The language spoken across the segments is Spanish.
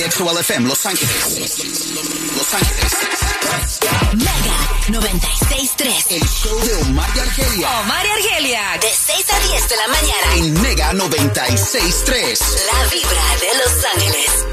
KXOL FM Los Ángeles. Los Ángeles. Mega 96.3. El show de Omar y Argelia Omar y Argelia. De 6 a 10 de la mañana. en Mega 96.3. La vibra de Los Ángeles.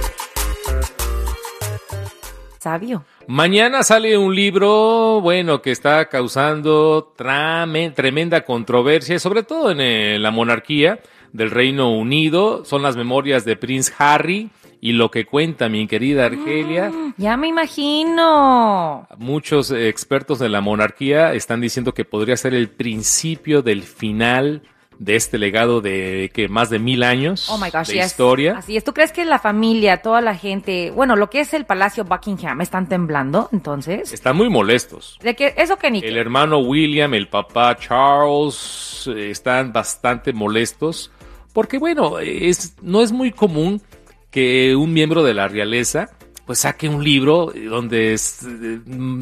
Sabio. Mañana sale un libro, bueno, que está causando trame- tremenda controversia, sobre todo en eh, la monarquía del Reino Unido. Son las memorias de Prince Harry y lo que cuenta mi querida Argelia. Ya me imagino. Muchos expertos de la monarquía están diciendo que podría ser el principio del final de este legado de que más de mil años Oh my gosh, de yes. historia. Así es. ¿Tú crees que la familia, toda la gente, bueno, lo que es el Palacio Buckingham, están temblando entonces? Están muy molestos. De que eso que ni El hermano William, el papá Charles eh, están bastante molestos porque bueno, es no es muy común que un miembro de la realeza pues saque un libro donde es, eh,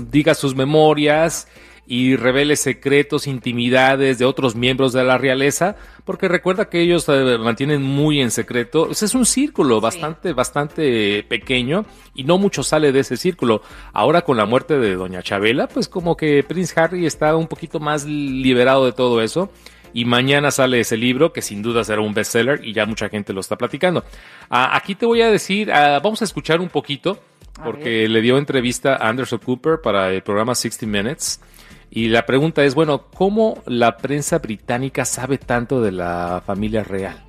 diga sus memorias y revele secretos, intimidades de otros miembros de la realeza, porque recuerda que ellos eh, mantienen muy en secreto. Ese es un círculo bastante, bastante pequeño y no mucho sale de ese círculo. Ahora con la muerte de Doña Chabela, pues como que Prince Harry está un poquito más liberado de todo eso. Y mañana sale ese libro que sin duda será un bestseller y ya mucha gente lo está platicando. Ah, aquí te voy a decir, ah, vamos a escuchar un poquito porque le dio entrevista a Anderson Cooper para el programa 60 Minutes. Y la pregunta es, bueno, ¿cómo la prensa británica sabe tanto de la familia real?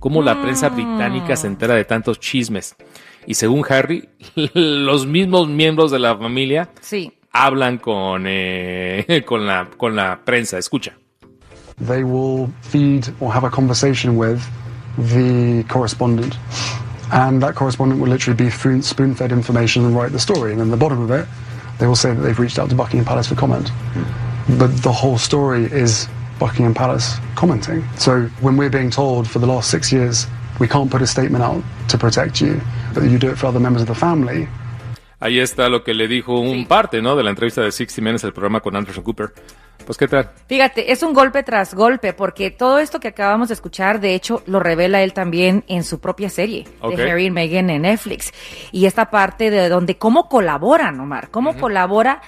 ¿Cómo la prensa británica se entera de tantos chismes? Y según Harry, los mismos miembros de la familia Sí. hablan con, eh, con, la, con la prensa. Escucha. They will feed or have a conversation with the correspondent. And that correspondent will literally be spoon fed information and write the story. And in the bottom of it, they will say that they've reached out to Buckingham Palace for comment. But the whole story is Buckingham Palace commenting. So when we're being told for the last six years, we can't put a statement out to protect you, but you do it for other members of the family, Ahí está lo que le dijo un parte, ¿no? De la entrevista de 60 Minutes, el programa con Anderson Cooper. Pues, ¿qué tal? Fíjate, es un golpe tras golpe, porque todo esto que acabamos de escuchar, de hecho, lo revela él también en su propia serie de Harry y Meghan en Netflix. Y esta parte de donde cómo colaboran, Omar, cómo colabora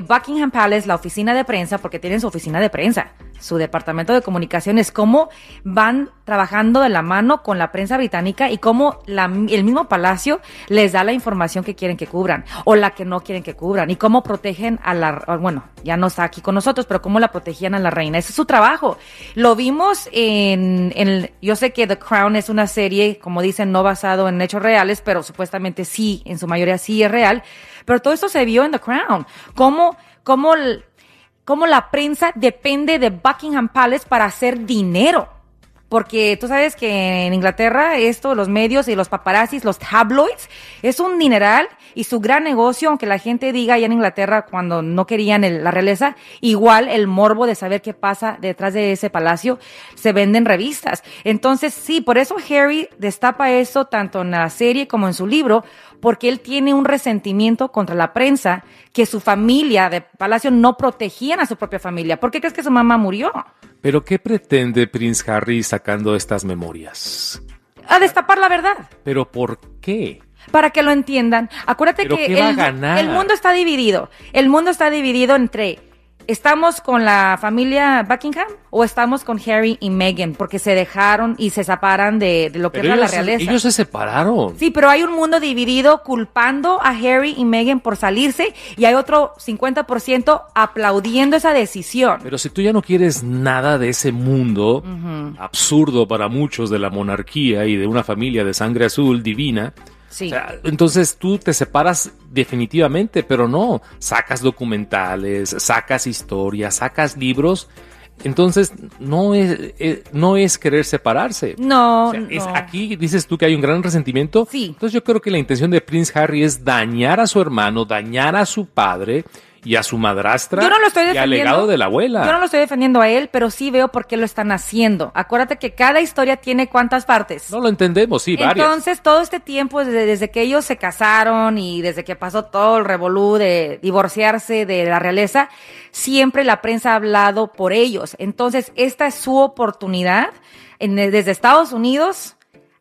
Buckingham Palace, la oficina de prensa, porque tienen su oficina de prensa, su departamento de comunicaciones, cómo van trabajando de la mano con la prensa británica y cómo la- el mismo palacio les da la información que quieren que cubran o la que no quieren que cubran y cómo protegen a la, bueno, ya no está aquí con nosotros, pero cómo la protegían a la reina. Ese es su trabajo. Lo vimos en, en yo sé que The Crown es una serie, como dicen, no basado en hechos reales, pero supuestamente sí, en su mayoría sí es real. Pero todo esto se vio en The Crown. Cómo, cómo, cómo la prensa depende de Buckingham Palace para hacer dinero. Porque tú sabes que en Inglaterra esto, los medios y los paparazzis, los tabloids, es un dineral y su gran negocio, aunque la gente diga allá en Inglaterra cuando no querían la realeza, igual el morbo de saber qué pasa detrás de ese palacio, se venden revistas. Entonces sí, por eso Harry destapa eso tanto en la serie como en su libro, porque él tiene un resentimiento contra la prensa que su familia de palacio no protegían a su propia familia. ¿Por qué crees que su mamá murió? ¿Pero qué pretende Prince Harry sacando estas memorias? A destapar la verdad. ¿Pero por qué? Para que lo entiendan. Acuérdate ¿Pero que el, el mundo está dividido. El mundo está dividido entre ¿estamos con la familia Buckingham o estamos con Harry y Meghan? Porque se dejaron y se separan de, de lo que Pero era la realeza. ellos se separaron. Sí, pero hay un mundo dividido culpando a Harry y Meghan por salirse y hay otro 50% aplaudiendo esa decisión. Pero si tú ya no quieres nada de ese mundo absurdo para muchos de la monarquía y de una familia de sangre azul divina, Sí. o sea, entonces tú te separas definitivamente, pero no, sacas documentales, sacas historias, sacas libros, entonces no es, eh, no es querer separarse. no, O sea, es- no. aquí dices tú que hay un gran resentimiento. Sí. Entonces yo creo que la intención de Prince Harry es dañar a su hermano, dañar a su padre y a su madrastra Yo no lo estoy y al defendiendo. legado de la abuela. Yo no lo estoy defendiendo a él, pero sí veo por qué lo están haciendo. Acuérdate que cada historia tiene cuántas partes. No lo entendemos, sí, varias. Entonces, todo este tiempo, desde, desde que ellos se casaron y desde que pasó todo el revolú de divorciarse de la realeza, siempre la prensa ha hablado por ellos. Entonces, esta es su oportunidad en- desde Estados Unidos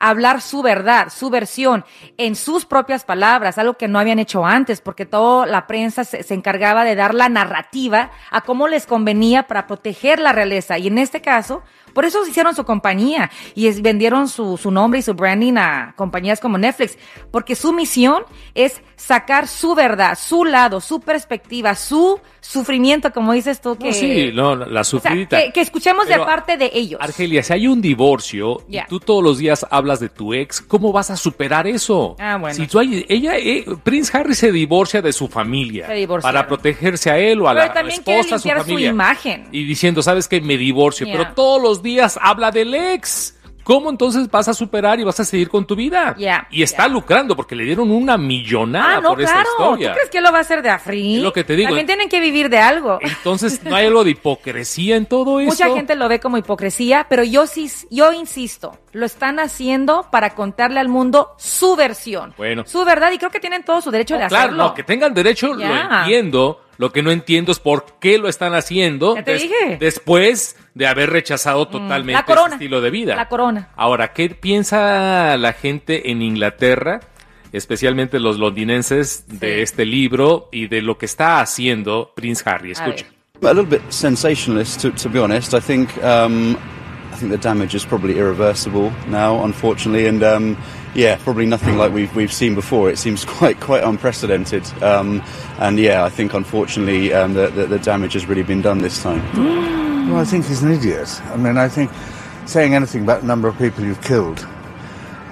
hablar su verdad, su versión, en sus propias palabras, algo que no habían hecho antes, porque toda la prensa se, se encargaba de dar la narrativa a cómo les convenía para proteger la realeza. Y en este caso, por eso hicieron su compañía y es- vendieron su, su nombre y su branding a compañías como Netflix, porque su misión es sacar su verdad, su lado, su perspectiva, su sufrimiento, como dices tú, que, No, sí, no, la o sea, sufridita. que, que escuchemos de parte de ellos. Argelia, si hay un divorcio y tú todos los días hablas de tu ex, ¿cómo vas a superar eso? Ah, bueno. Si tú hay, ella, eh, Prince Harry se divorcia de su familia para protegerse a él o a Pero la también quiere esposa, a su limpiar su familia. imagen. Y diciendo, ¿sabes qué? Me divorcio. Pero todos los días habla del ex. ¿Cómo entonces vas a superar y vas a seguir con tu vida? Ya, Y está lucrando porque le dieron una millonada Ah, no, por esta claro. historia. ¿Tú crees que lo va a hacer de afrí? Es lo que te digo. También tienen que vivir de algo. Entonces, ¿no hay algo de hipocresía en todo eso? Mucha gente lo ve como hipocresía, pero yo sí, yo insisto, lo están haciendo para contarle al mundo su versión, Bueno. su verdad, y creo que tienen todo su derecho de Claro, hacerlo. no, que tengan derecho, lo entiendo. Lo que no entiendo es por qué lo están haciendo Ya te dije. después de haber rechazado totalmente la corona. ese estilo de vida. La corona. Ahora, ¿qué piensa la gente en Inglaterra, especialmente los londinenses, de Sí. este libro y de lo que está haciendo Prince Harry? Escucha. ver. A little bit sensationalist, to, to be honest. I think um, I think the damage is probably irreversible now, unfortunately, and um, yeah, probably nothing like we've we've seen before. It seems quite quite unprecedented, um, and yeah, I think unfortunately um, the, the the damage has really been done this time. Well, I think he's an idiot. I mean, I think saying anything about the number of people you've killed.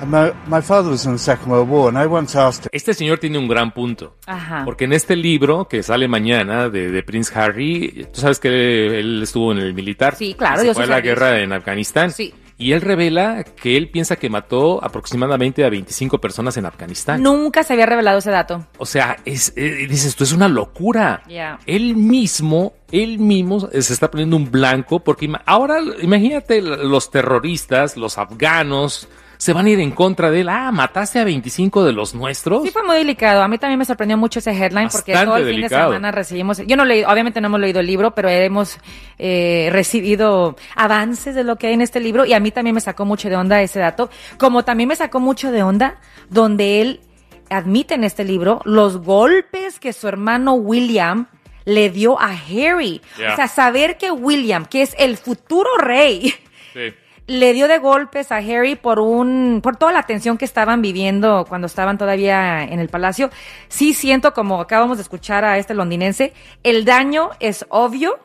My, my father was in the Second World War, and I once asked him, Este señor tiene un gran punto. Ajá. Porque en este libro que sale mañana de, de Prince Harry, tú sabes que él estuvo en el militar. Sí, claro, y Se dio fue a la guerra en Afganistán. Sí. Y él revela que él piensa que mató aproximadamente a 25 personas en Afganistán. Nunca se había revelado ese dato. O sea, es, eh, dices, esto es una locura. Ya. Él mismo, él mismo se está poniendo un blanco porque ahora imagínate los terroristas, los afganos, se van a ir en contra de él. Ah, mataste a 25 de los nuestros. Sí fue muy delicado. A mí también me sorprendió mucho ese headline porque todo el fin de delicado. semana recibimos, yo no leí, obviamente no hemos leído el libro, pero hemos eh, recibido avances de lo que hay en este libro y a mí también me sacó mucho de onda ese dato, como también me sacó mucho de onda donde él admite en este libro los golpes que su hermano William le dio a Harry. Ya. O sea, saber que William, que es el futuro rey, Sí. Le dio de golpes a Harry por un por toda la tensión que estaban viviendo cuando estaban todavía en el palacio. Sí siento como acabamos de escuchar a este londinense, el daño es obvio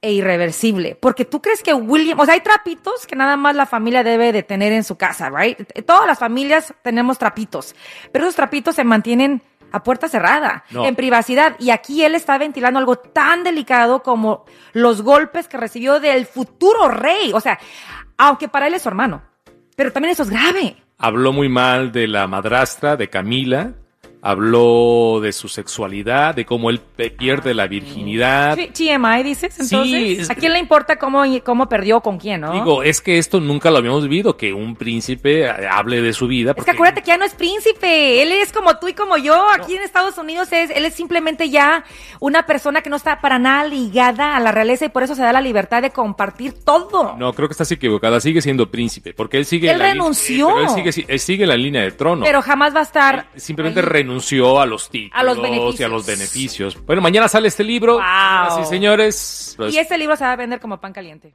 e irreversible, porque tú crees que William, o sea, hay trapitos que nada más la familia debe de tener en su casa, right? Todas las familias tenemos trapitos, pero esos trapitos se mantienen a puerta cerrada, No. en privacidad. Y aquí él está ventilando algo tan delicado como los golpes que recibió del futuro rey. O sea, aunque para él es su hermano, pero también eso es grave. Habló muy mal de la madrastra, de Camila. Habló de su sexualidad, de cómo él pierde la virginidad. TMI dices, entonces. Sí, es- ¿A quién le importa cómo, cómo perdió con quién, no? Digo, es que esto nunca lo habíamos vivido, que un príncipe hable de su vida. Es que porque- acuérdate que ya no es príncipe, él es como tú y como yo, aquí en Estados Unidos es, él es simplemente ya una persona que no está para nada ligada a la realeza y por eso se da la libertad de compartir todo. No, creo que estás equivocada. Sigue siendo príncipe, porque él sigue. Él la renunció. pero él sigue, él la línea de trono. Pero jamás va a estar Él simplemente ahí. Renunció a los títulos A los y a los beneficios. Bueno, mañana sale este libro. Wow. Y señores. Y este libro se va a vender como pan caliente.